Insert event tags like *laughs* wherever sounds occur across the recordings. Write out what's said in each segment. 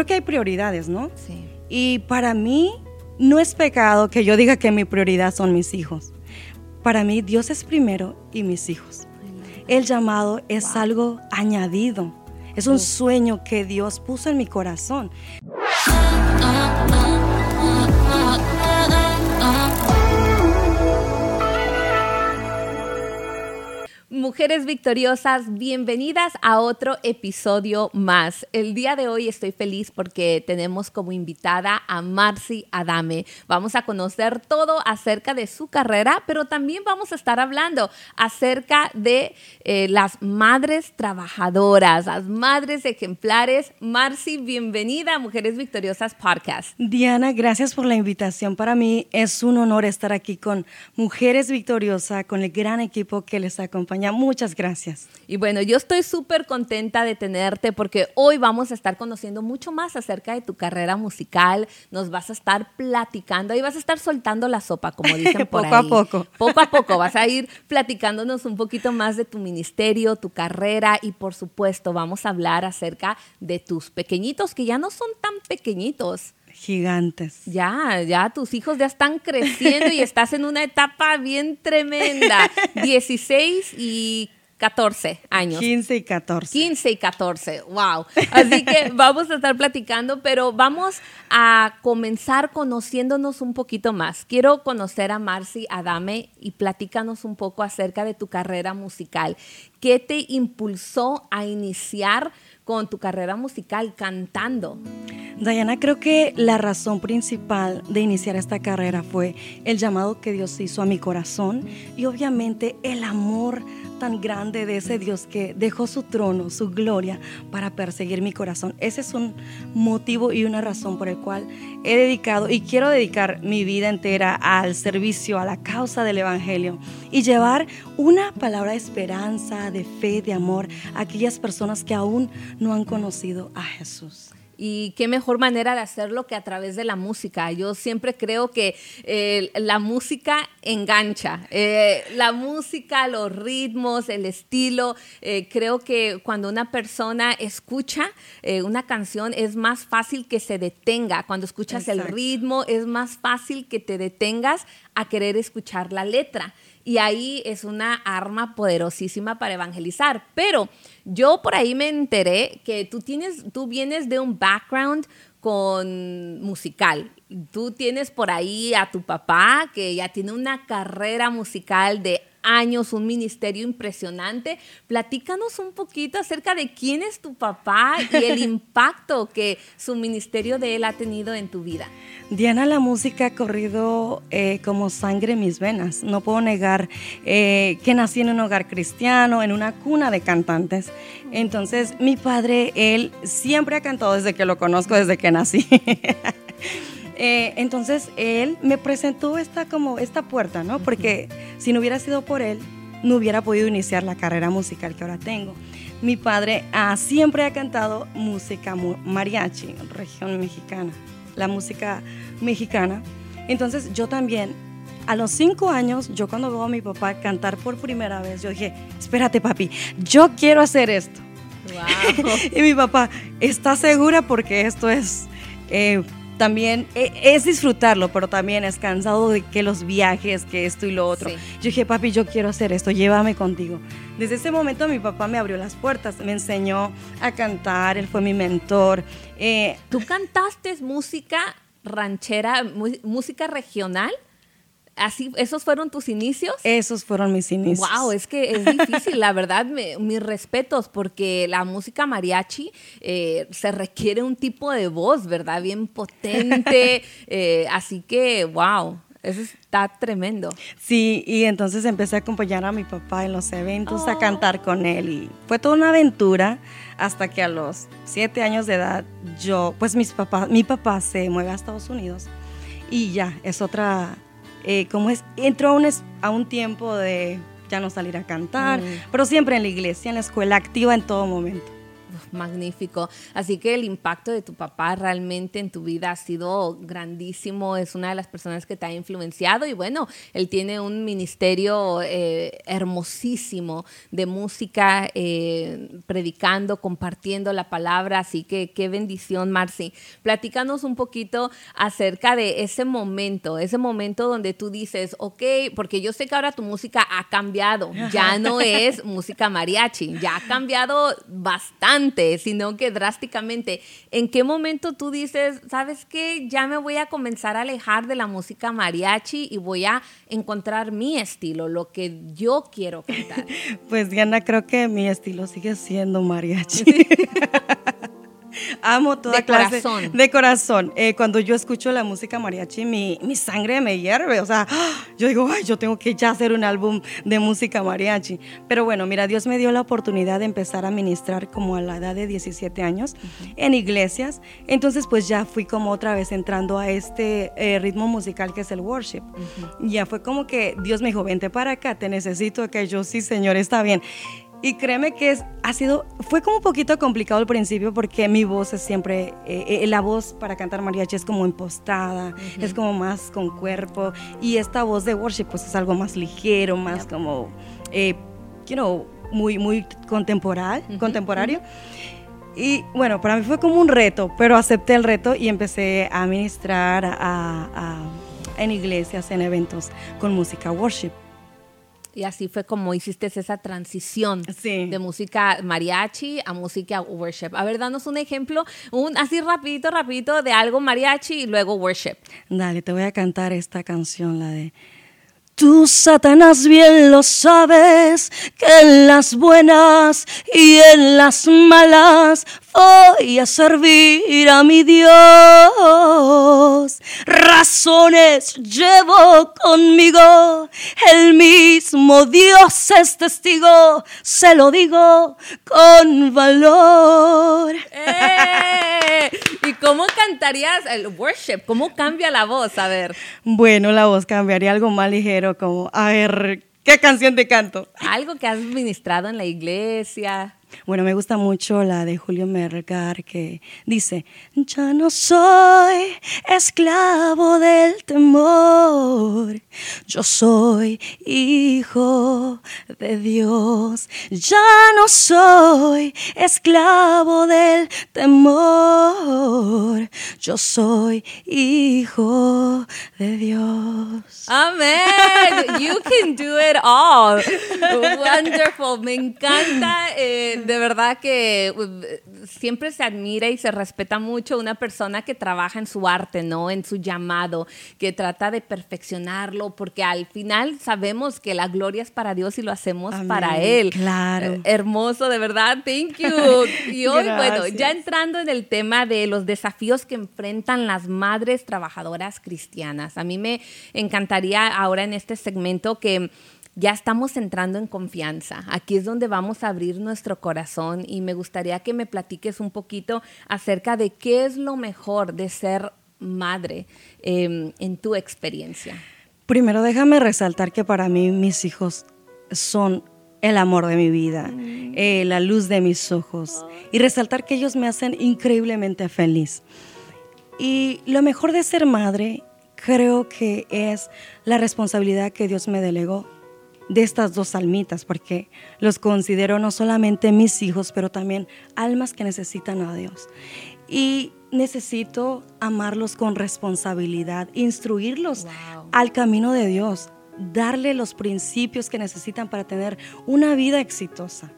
creo que hay prioridades, ¿no? Sí. Y para mí no es pecado que yo diga que mi prioridad son mis hijos. Para mí Dios es primero y mis hijos. El llamado es algo añadido. Es un sueño que Dios puso en mi corazón. Mujeres victoriosas, bienvenidas a otro episodio más. El día de hoy estoy feliz porque tenemos como invitada a Marcy Adame. Vamos a conocer todo acerca de su carrera, pero también vamos a estar hablando acerca de eh, las madres trabajadoras, las madres ejemplares. Marcy, bienvenida a Mujeres Victoriosas Podcast. Diana, gracias por la invitación. Para mí es un honor estar aquí con Mujeres Victoriosas, con el gran equipo que les acompaña Muchas gracias. Y bueno, yo estoy súper contenta de tenerte porque hoy vamos a estar conociendo mucho más acerca de tu carrera musical. Nos vas a estar platicando y vas a estar soltando la sopa, como *laughs* dicen por poco ahí. Poco a poco. Poco a poco vas a ir platicándonos un poquito más de tu ministerio, tu carrera y por supuesto vamos a hablar acerca de tus pequeñitos que ya no son tan pequeñitos gigantes. Ya, ya tus hijos ya están creciendo y estás en una etapa bien tremenda. *laughs* 16 y 14 años. 15 y 14. 15 y 14, wow. Así que *laughs* vamos a estar platicando, pero vamos a comenzar conociéndonos un poquito más. Quiero conocer a Marcy Adame y platícanos un poco acerca de tu carrera musical. ¿Qué te impulsó a iniciar con tu carrera musical cantando? Diana, creo que la razón principal de iniciar esta carrera fue el llamado que Dios hizo a mi corazón y obviamente el amor tan grande de ese Dios que dejó su trono, su gloria, para perseguir mi corazón. Ese es un motivo y una razón por el cual he dedicado y quiero dedicar mi vida entera al servicio, a la causa del Evangelio y llevar una palabra de esperanza, de fe, de amor a aquellas personas que aún no han conocido a Jesús. Y qué mejor manera de hacerlo que a través de la música. Yo siempre creo que eh, la música engancha. Eh, la música, los ritmos, el estilo. Eh, creo que cuando una persona escucha una canción es más fácil que se detenga. Cuando escuchas el ritmo es más fácil que te detengas a querer escuchar la letra. Y ahí es una arma poderosísima para evangelizar. Pero yo por ahí me enteré que tú tienes, tú vienes de un background con musical. Tú tienes por ahí a tu papá que ya tiene una carrera musical de años, un ministerio impresionante. Platícanos un poquito acerca de quién es tu papá y el *laughs* impacto que su ministerio de él ha tenido en tu vida. Diana, la música ha corrido eh, como sangre en mis venas. No puedo negar eh, que nací en un hogar cristiano, en una cuna de cantantes. Entonces, mi padre, él siempre ha cantado desde que lo conozco, desde que nací. *laughs* Eh, entonces él me presentó esta como esta puerta, ¿no? Porque si no hubiera sido por él, no hubiera podido iniciar la carrera musical que ahora tengo. Mi padre ah, siempre ha cantado música mariachi, región mexicana, la música mexicana. Entonces yo también, a los cinco años, yo cuando veo a mi papá cantar por primera vez, yo dije, espérate papi, yo quiero hacer esto. *laughs* y mi papá, ¿está segura? Porque esto es... Eh, también e, es disfrutarlo, pero también es cansado de que los viajes, que esto y lo otro. Yo dije, papi, yo quiero hacer esto, llévame contigo. Desde ese momento mi papá me abrió las puertas, me enseñó a cantar, él fue mi mentor. Eh, ¿Tú cantaste música ranchera, música regional? Así, ¿Esos fueron tus inicios? Esos fueron mis inicios. Wow, es que es difícil, la verdad, mis respetos, porque la música mariachi eh, se requiere un tipo de voz, ¿verdad? Bien potente, *laughs* eh, así que, wow. Eso está tremendo. Sí, y entonces empecé a acompañar a mi papá en los eventos, a oh. cantar con él y fue toda una aventura hasta que a los siete años de edad yo, pues mis papás, mi papá se mueve a Estados Unidos y ya, es otra eh, como es, entró a un, a un tiempo de ya no salir a cantar, mm. pero siempre en la iglesia, en la escuela, activa en todo momento. Magnífico. Así que el impacto de tu papá realmente en tu vida ha sido grandísimo. Es una de las personas que te ha influenciado y bueno, él tiene un ministerio eh, hermosísimo de música, eh, predicando, compartiendo la palabra. Así que qué bendición, Marci. Platícanos un poquito acerca de ese momento, ese momento donde tú dices, ok, porque yo sé que ahora tu música ha cambiado, ya no *laughs* es música mariachi, ya ha cambiado bastante, sino que drásticamente. ¿En qué momento tú dices, sabes qué, ya me voy a comenzar a alejar de la música mariachi y voy a encontrar mi estilo, lo que yo quiero cantar? *laughs* Pues Diana, creo que mi estilo sigue siendo mariachi. *laughs* Amo toda De clase corazón. de corazón. Eh, cuando yo escucho la música mariachi, mi, mi sangre me hierve. O sea, yo digo, ay, yo tengo que ya hacer un álbum de música mariachi. Pero bueno, mira, Dios me dio la oportunidad de empezar a ministrar como a la edad de 17 años en iglesias. Entonces, pues ya fui como otra vez entrando a este eh, ritmo musical que es el worship. Ya fue como que Dios me dijo, vente para acá, te necesito. Que yo, sí, Señor, está bien. Y créeme que es, ha sido, fue como un poquito complicado al principio porque mi voz es siempre, eh, eh, la voz para cantar mariachi es como impostada, es como más con cuerpo y esta voz de worship pues es algo más ligero, más como, eh, you know, muy, muy contemporal, contemporáneo. Y bueno, para mí fue como un reto, pero acepté el reto y empecé a ministrar a- a- en iglesias, en eventos con música worship. Y así fue como hiciste esa transición Sí. de música mariachi a música worship. A ver, danos un ejemplo, un así rapidito, rapidito de algo mariachi y luego worship. Dale, te voy a cantar esta canción, la de... Tú, Satanás, bien lo sabes, que en las buenas y en las malas voy a servir a mi Dios. Razones llevo conmigo, el mismo Dios es testigo, se lo digo con valor. ¡Eh! ¿Y cómo cantarías el worship? ¿Cómo cambia la voz? A ver, Bueno, la voz cambiaría algo más ligero, como, a ver, ¿qué canción te canto? algo que has ministrado en la iglesia. Bueno, me gusta mucho la de Julio Mergar que dice, ya no soy esclavo del temor, yo soy hijo de Dios, ya no soy esclavo del temor, yo soy hijo de Dios. Amén. You can do it all. *laughs* Wonderful. Me encanta. eh, de verdad que uh, siempre se admira y se respeta mucho una persona que trabaja en su arte, ¿no? En su llamado, que trata de perfeccionarlo, porque al final sabemos que la gloria es para Dios y lo hacemos Amén. para Él. Claro. Eh, hermoso, de verdad. Thank you. *laughs* Y hoy, bueno, ya entrando en el tema de los desafíos que enfrentan las madres trabajadoras cristianas. A mí me encantaría ahora en este segmento que ya estamos entrando en confianza. Aquí es donde vamos a abrir nuestro corazón y me gustaría que me platiques un poquito acerca de qué es lo mejor de ser madre eh, en tu experiencia. Primero déjame resaltar que para mí mis hijos son el amor de mi vida, eh, la luz de mis ojos y resaltar que ellos me hacen increíblemente feliz. Y lo mejor de ser madre creo que es la responsabilidad que Dios me delegó de estas dos almitas, porque los considero no solamente mis hijos, pero también almas que necesitan a Dios. Y necesito amarlos con responsabilidad, instruirlos Wow. al camino de Dios, darle los principios que necesitan para tener una vida exitosa.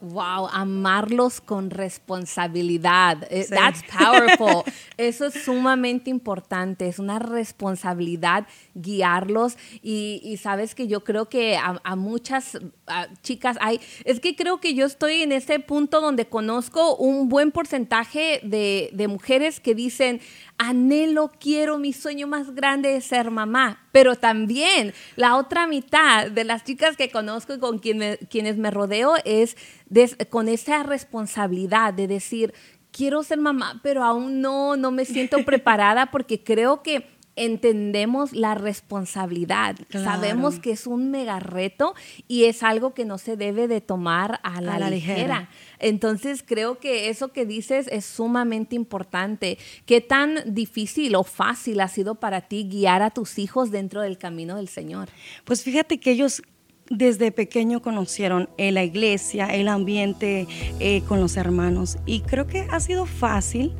Wow, amarlos con responsabilidad. Eh, Sí. That's *laughs* powerful. Eso es sumamente importante. Es una responsabilidad guiarlos. Y, y sabes que yo creo que a, a muchas a chicas hay. Es que creo que yo estoy en ese punto donde conozco un buen porcentaje de, de mujeres que dicen. Anhelo, quiero, mi sueño más grande es ser mamá. Pero también la otra mitad de las chicas que conozco y con quien me- quienes me rodeo es des- con esa responsabilidad de decir, quiero ser mamá, pero aún no, no me siento *laughs* preparada porque creo que entendemos la responsabilidad. Sabemos que es un mega reto y es algo que no se debe de tomar a la, ligera. Entonces creo que eso que dices es sumamente importante. ¿Qué tan difícil o fácil ha sido para ti guiar a tus hijos dentro del camino del Señor? Pues fíjate que ellos desde pequeño conocieron la iglesia, el ambiente eh, con los hermanos y creo que ha sido fácil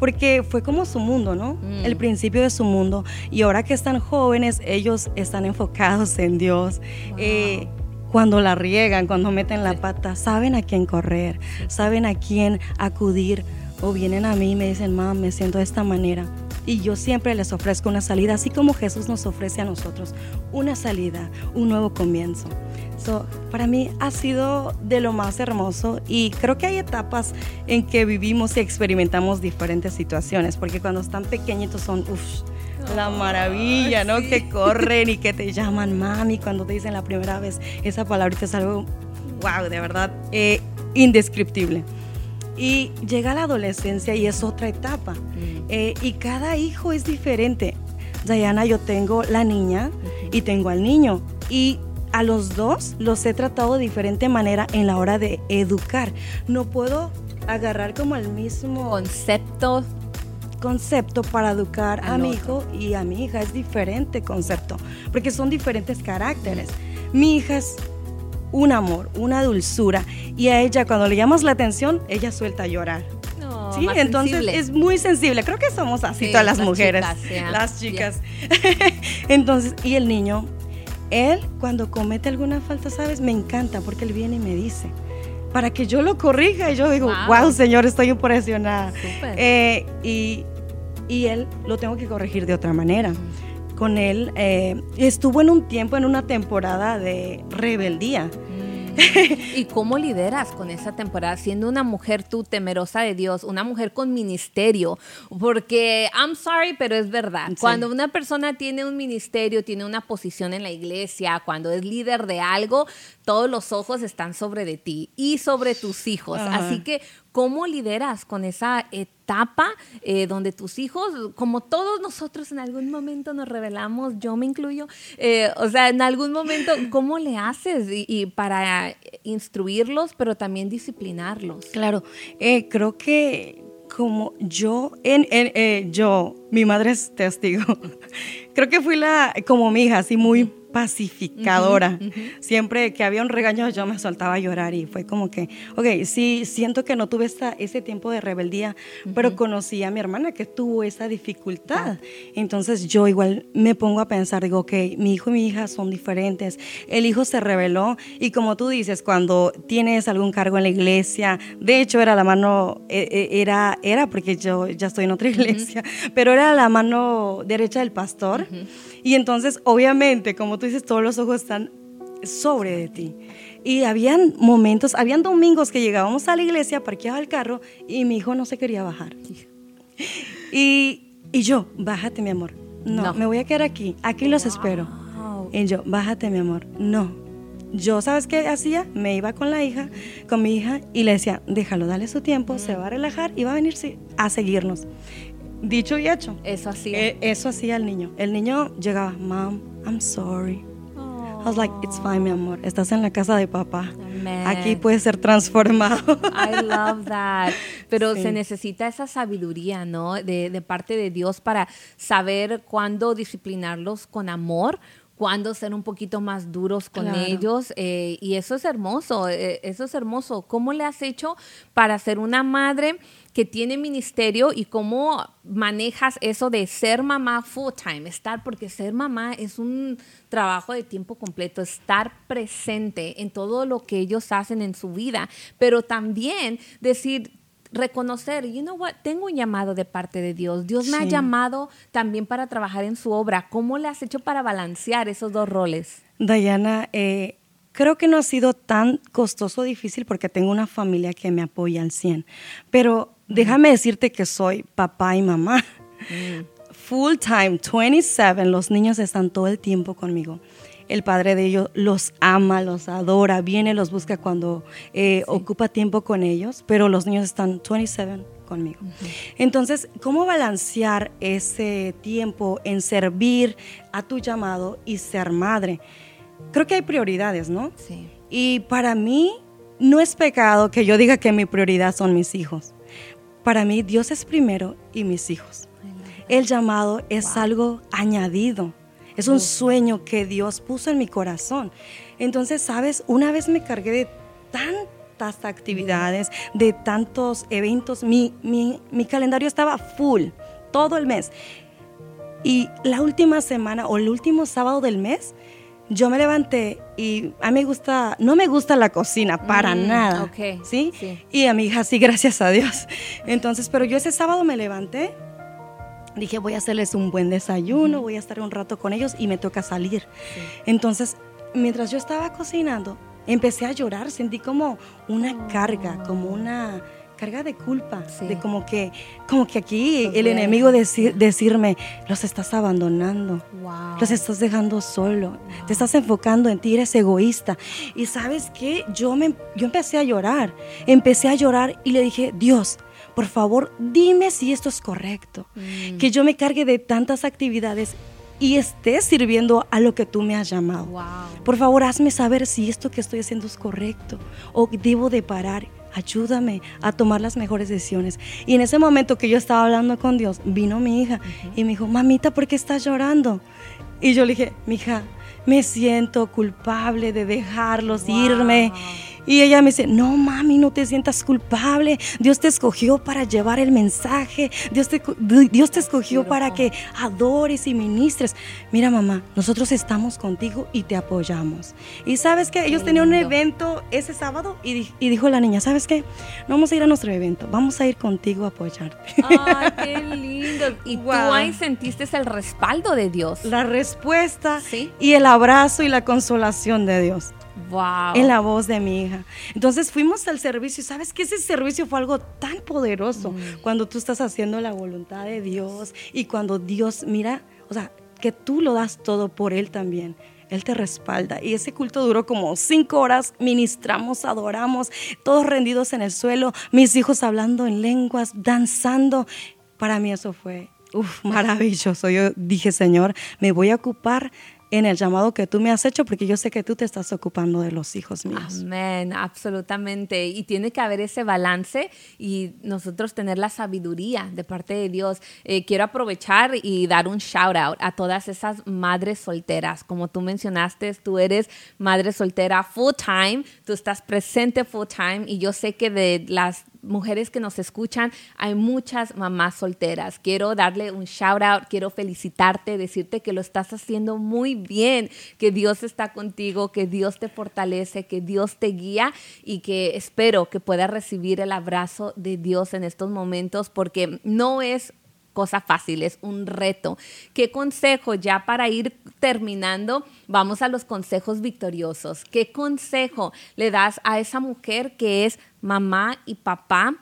porque fue como su mundo, ¿no? Mm. El principio de su mundo. Y ahora que están jóvenes, ellos están enfocados en Dios. Eh, cuando la riegan, cuando meten la pata, saben a quién correr, saben a quién acudir. O vienen a mí y me dicen, mamá, me siento de esta manera. Y yo siempre les ofrezco una salida, así como Jesús nos ofrece a nosotros una salida, un nuevo comienzo. So, para mí ha sido de lo más hermoso y creo que hay etapas en que vivimos y experimentamos diferentes situaciones, porque cuando están pequeñitos son, uff, la maravilla, ¿no? Que corren y que te llaman mami cuando te dicen la primera vez esa palabrita es algo, wow, de verdad, eh, indescriptible. Y llega la adolescencia y es otra etapa. Mm. Eh, y cada hijo es diferente. Diana, yo tengo la niña y tengo al niño. Y a los dos los he tratado de diferente manera en la hora de educar. No puedo agarrar como el mismo concepto concepto para educar a mi hijo y a mi hija es diferente concepto, porque son diferentes caracteres. Mi hija es un amor, una dulzura y a ella cuando le llamas la atención, ella suelta a llorar. sí, entonces es muy sensible. Creo que somos así todas las, mujeres, las chicas. *laughs* entonces, y el niño él, cuando comete alguna falta, ¿sabes? Me encanta porque él viene y me dice, para que yo lo corrija. Y yo digo, wow, señor, estoy impresionada. Eh, y, y, él lo tengo que corregir de otra manera. Con él eh, estuvo en un tiempo, en una temporada de rebeldía. ¿Y cómo lideras con esa temporada? Siendo una mujer tú temerosa de Dios, una mujer con ministerio, porque I'm sorry, pero es verdad. Cuando una persona tiene un ministerio, tiene una posición en la iglesia, cuando es líder de algo, todos los ojos están sobre de ti y sobre tus hijos. Así que, ¿cómo lideras con esa etapa eh, donde tus hijos, como todos nosotros en algún momento nos revelamos, yo me incluyo, eh, o sea, en algún momento, *laughs* ¿cómo le haces y, para instruirlos, pero también disciplinarlos? Claro, eh, creo que como yo, en, yo, mi madre es testigo, *laughs* creo que fui la, como mi hija, así muy pacificadora. Siempre que había un regaño yo me soltaba a llorar y fue como que, ok, sí, siento que no tuve esta, ese tiempo de rebeldía, pero conocí a mi hermana que tuvo esa dificultad. Entonces yo igual me pongo a pensar, digo, ok, mi hijo y mi hija son diferentes. El hijo se rebeló y como tú dices, cuando tienes algún cargo en la iglesia, de hecho era la mano, e, e, era, era porque yo ya estoy en otra iglesia, pero era la mano derecha del pastor. Y entonces, obviamente, como tú dices, todos los ojos están sobre de ti. Y habían momentos, habían domingos que llegábamos a la iglesia, parqueaba el carro y mi hijo no se quería bajar. *laughs* Y, y yo, bájate mi amor. No, me voy a quedar aquí, aquí los espero. Y yo, bájate mi amor. No. Yo, ¿sabes qué hacía? Me iba con la hija, con mi hija, y le decía, déjalo, dale su tiempo, se va a relajar y va a venir a seguirnos. Dicho y hecho. Eso hacía. Eh, eso hacía el niño. El niño llegaba, Mom, I'm sorry. I was like, it's fine, mi amor. Estás en la casa de papá. Aquí puedes ser transformado. I love that. Pero se necesita esa sabiduría, ¿no? De, de parte de Dios para saber cuándo disciplinarlos con amor, cuándo ser un poquito más duros con ellos. Eh, y eso es hermoso, eh, eso es hermoso. ¿Cómo le has hecho para ser una madre que tiene ministerio y cómo manejas eso de ser mamá full time, estar, porque ser mamá es un trabajo de tiempo completo, estar presente en todo lo que ellos hacen en su vida, pero también decir, reconocer, you know what, tengo un llamado de parte de Dios. Dios me ha llamado también para trabajar en su obra. ¿Cómo le has hecho para balancear esos dos roles? Diana, eh, creo que no ha sido tan costoso o difícil porque tengo una familia que me apoya al 100. Pero déjame decirte que soy papá y mamá. Mm. Full time, 27, los niños están todo el tiempo conmigo. El padre de ellos los ama, los adora, viene, los busca cuando eh, ocupa tiempo con ellos, pero los niños están 27 conmigo. Entonces, ¿cómo balancear ese tiempo en servir a tu llamado y ser madre? Creo que hay prioridades, ¿no? Sí. Y para mí no es pecado que yo diga que mi prioridad son mis hijos. Para mí Dios es primero y mis hijos. El llamado es algo añadido. Es un sueño que Dios puso en mi corazón. Entonces, sabes, una vez me cargué de tantas actividades, de tantos eventos, mi, mi, mi calendario estaba full todo el mes. Y la última semana o el último sábado del mes, yo me levanté y a mí me gusta, no me gusta la cocina para Mm, nada. ok, ¿sí? sí. Y a mi hija sí, *laughs* gracias a Dios. Entonces, pero yo ese sábado me levanté, dije voy a hacerles un buen desayuno, voy a estar un rato con ellos y me toca salir. Entonces, mientras yo estaba cocinando, empecé a llorar, sentí como una carga, como una carga de culpa, Sí. de como que, como que aquí el enemigo deci- decirme, los estás abandonando. Wow. Los estás dejando solo, te estás enfocando en ti, eres egoísta. Y sabes qué, yo, me, yo empecé a llorar, empecé a llorar y le dije, Dios, por favor, dime si esto es correcto, Mm. que yo me cargue de tantas actividades y esté sirviendo a lo que tú me has llamado. Wow. Por favor, hazme saber si esto que estoy haciendo es correcto o debo de parar. Ayúdame a tomar las mejores decisiones. Y en ese momento que yo estaba hablando con Dios, vino mi hija y me dijo, mamita, ¿por qué estás llorando? Y yo le dije, mija, me siento culpable de dejarlos Wow. irme. Y ella me dice, no mami, no te sientas culpable. Dios te escogió para llevar el mensaje. Dios te, Dios te escogió para que adores y ministres. Mira mamá, nosotros estamos contigo y te apoyamos. Y sabes que ellos tenían un evento ese sábado y, y dijo la niña, ¿sabes qué? No vamos a ir a nuestro evento, vamos a ir contigo a apoyarte. Ay, qué lindo. *laughs* Y tú ahí sentiste el respaldo de Dios. La respuesta Sí. y el abrazo y la consolación de Dios. Wow. en la voz de mi hija. Entonces fuimos al servicio sabes que ese servicio fue algo tan poderoso cuando tú estás haciendo la voluntad de Dios y cuando Dios mira, o sea, que tú lo das todo por Él también. Él te respalda. Y ese culto duró como cinco horas. Ministramos, adoramos, todos rendidos en el suelo, mis hijos hablando en lenguas, danzando. Para mí eso fue uf, maravilloso. Yo dije, Señor, me voy a ocupar en el llamado que tú me has hecho porque yo sé que tú te estás ocupando de los hijos míos. Amén, absolutamente. Y tiene que haber ese balance y nosotros tener la sabiduría de parte de Dios. Eh, quiero aprovechar y dar un shout out a todas esas madres solteras. Como tú mencionaste, tú eres madre soltera full time, tú estás presente full time y yo sé que de las mujeres que nos escuchan, hay muchas mamás solteras. Quiero darle un shout out, quiero felicitarte, decirte que lo estás haciendo muy bien, que Dios está contigo, que Dios te fortalece, que Dios te guía y que espero que puedas recibir el abrazo de Dios en estos momentos porque no es cosa fácil, es un reto. ¿Qué consejo ya para ir terminando? Vamos a los consejos victoriosos. ¿Qué consejo le das a esa mujer que es mamá y papá?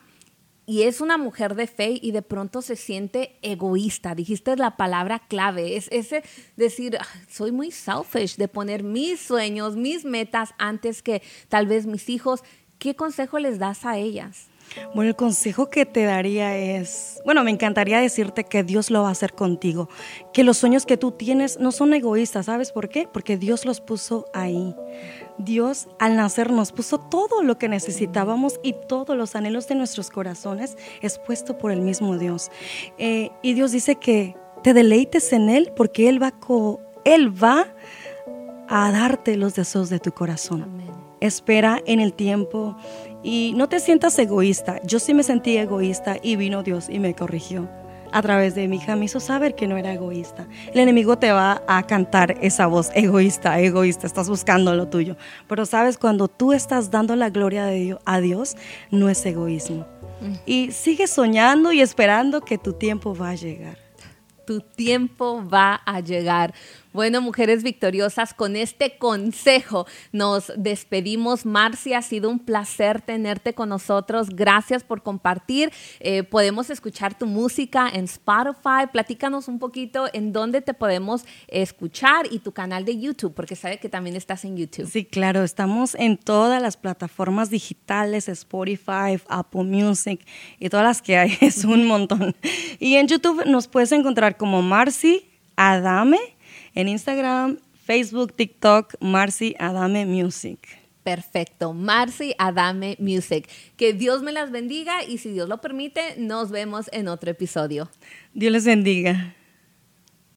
Y es una mujer de fe y de pronto se siente egoísta. Dijiste la palabra clave. Es ese decir, "Ah, soy muy selfish de poner mis sueños, mis metas antes que tal vez mis hijos. ¿Qué consejo les das a ellas? Bueno, el consejo que te daría es, bueno, me encantaría decirte que Dios lo va a hacer contigo, que los sueños que tú tienes no son egoístas, ¿sabes por qué? Porque Dios los puso ahí. Dios al nacer nos puso todo lo que necesitábamos y todos los anhelos de nuestros corazones es puesto por el mismo Dios. Eh, y Dios dice que te deleites en Él porque Él va, co- Él va a darte los deseos de tu corazón Amén. espera en el tiempo y no te sientas egoísta. Yo sí me sentí egoísta y vino Dios y me corrigió. A través de mi hija me hizo saber que no era egoísta. El enemigo te va a cantar esa voz, egoísta, egoísta, estás buscando lo tuyo. Pero sabes, cuando tú estás dando la gloria de Dios, a Dios, no es egoísmo. Y sigue soñando y esperando que tu tiempo va a llegar. tu tiempo va a llegar. Bueno, mujeres victoriosas, con este consejo nos despedimos. Marcia, ha sido un placer tenerte con nosotros. Gracias por compartir. Eh, podemos escuchar tu música en Spotify. Platícanos un poquito en dónde te podemos escuchar y tu canal de YouTube, porque sabe que también estás en YouTube. Sí, claro, estamos en todas las plataformas digitales, Spotify, Apple Music y todas las que hay, *laughs* es un montón. Y en YouTube nos puedes encontrar como Marcy Adame en Instagram, Facebook, TikTok, Marcy Adame Music. Perfecto, Marcy Adame Music. Que Dios me las bendiga y si Dios lo permite, nos vemos en otro episodio. Dios les bendiga.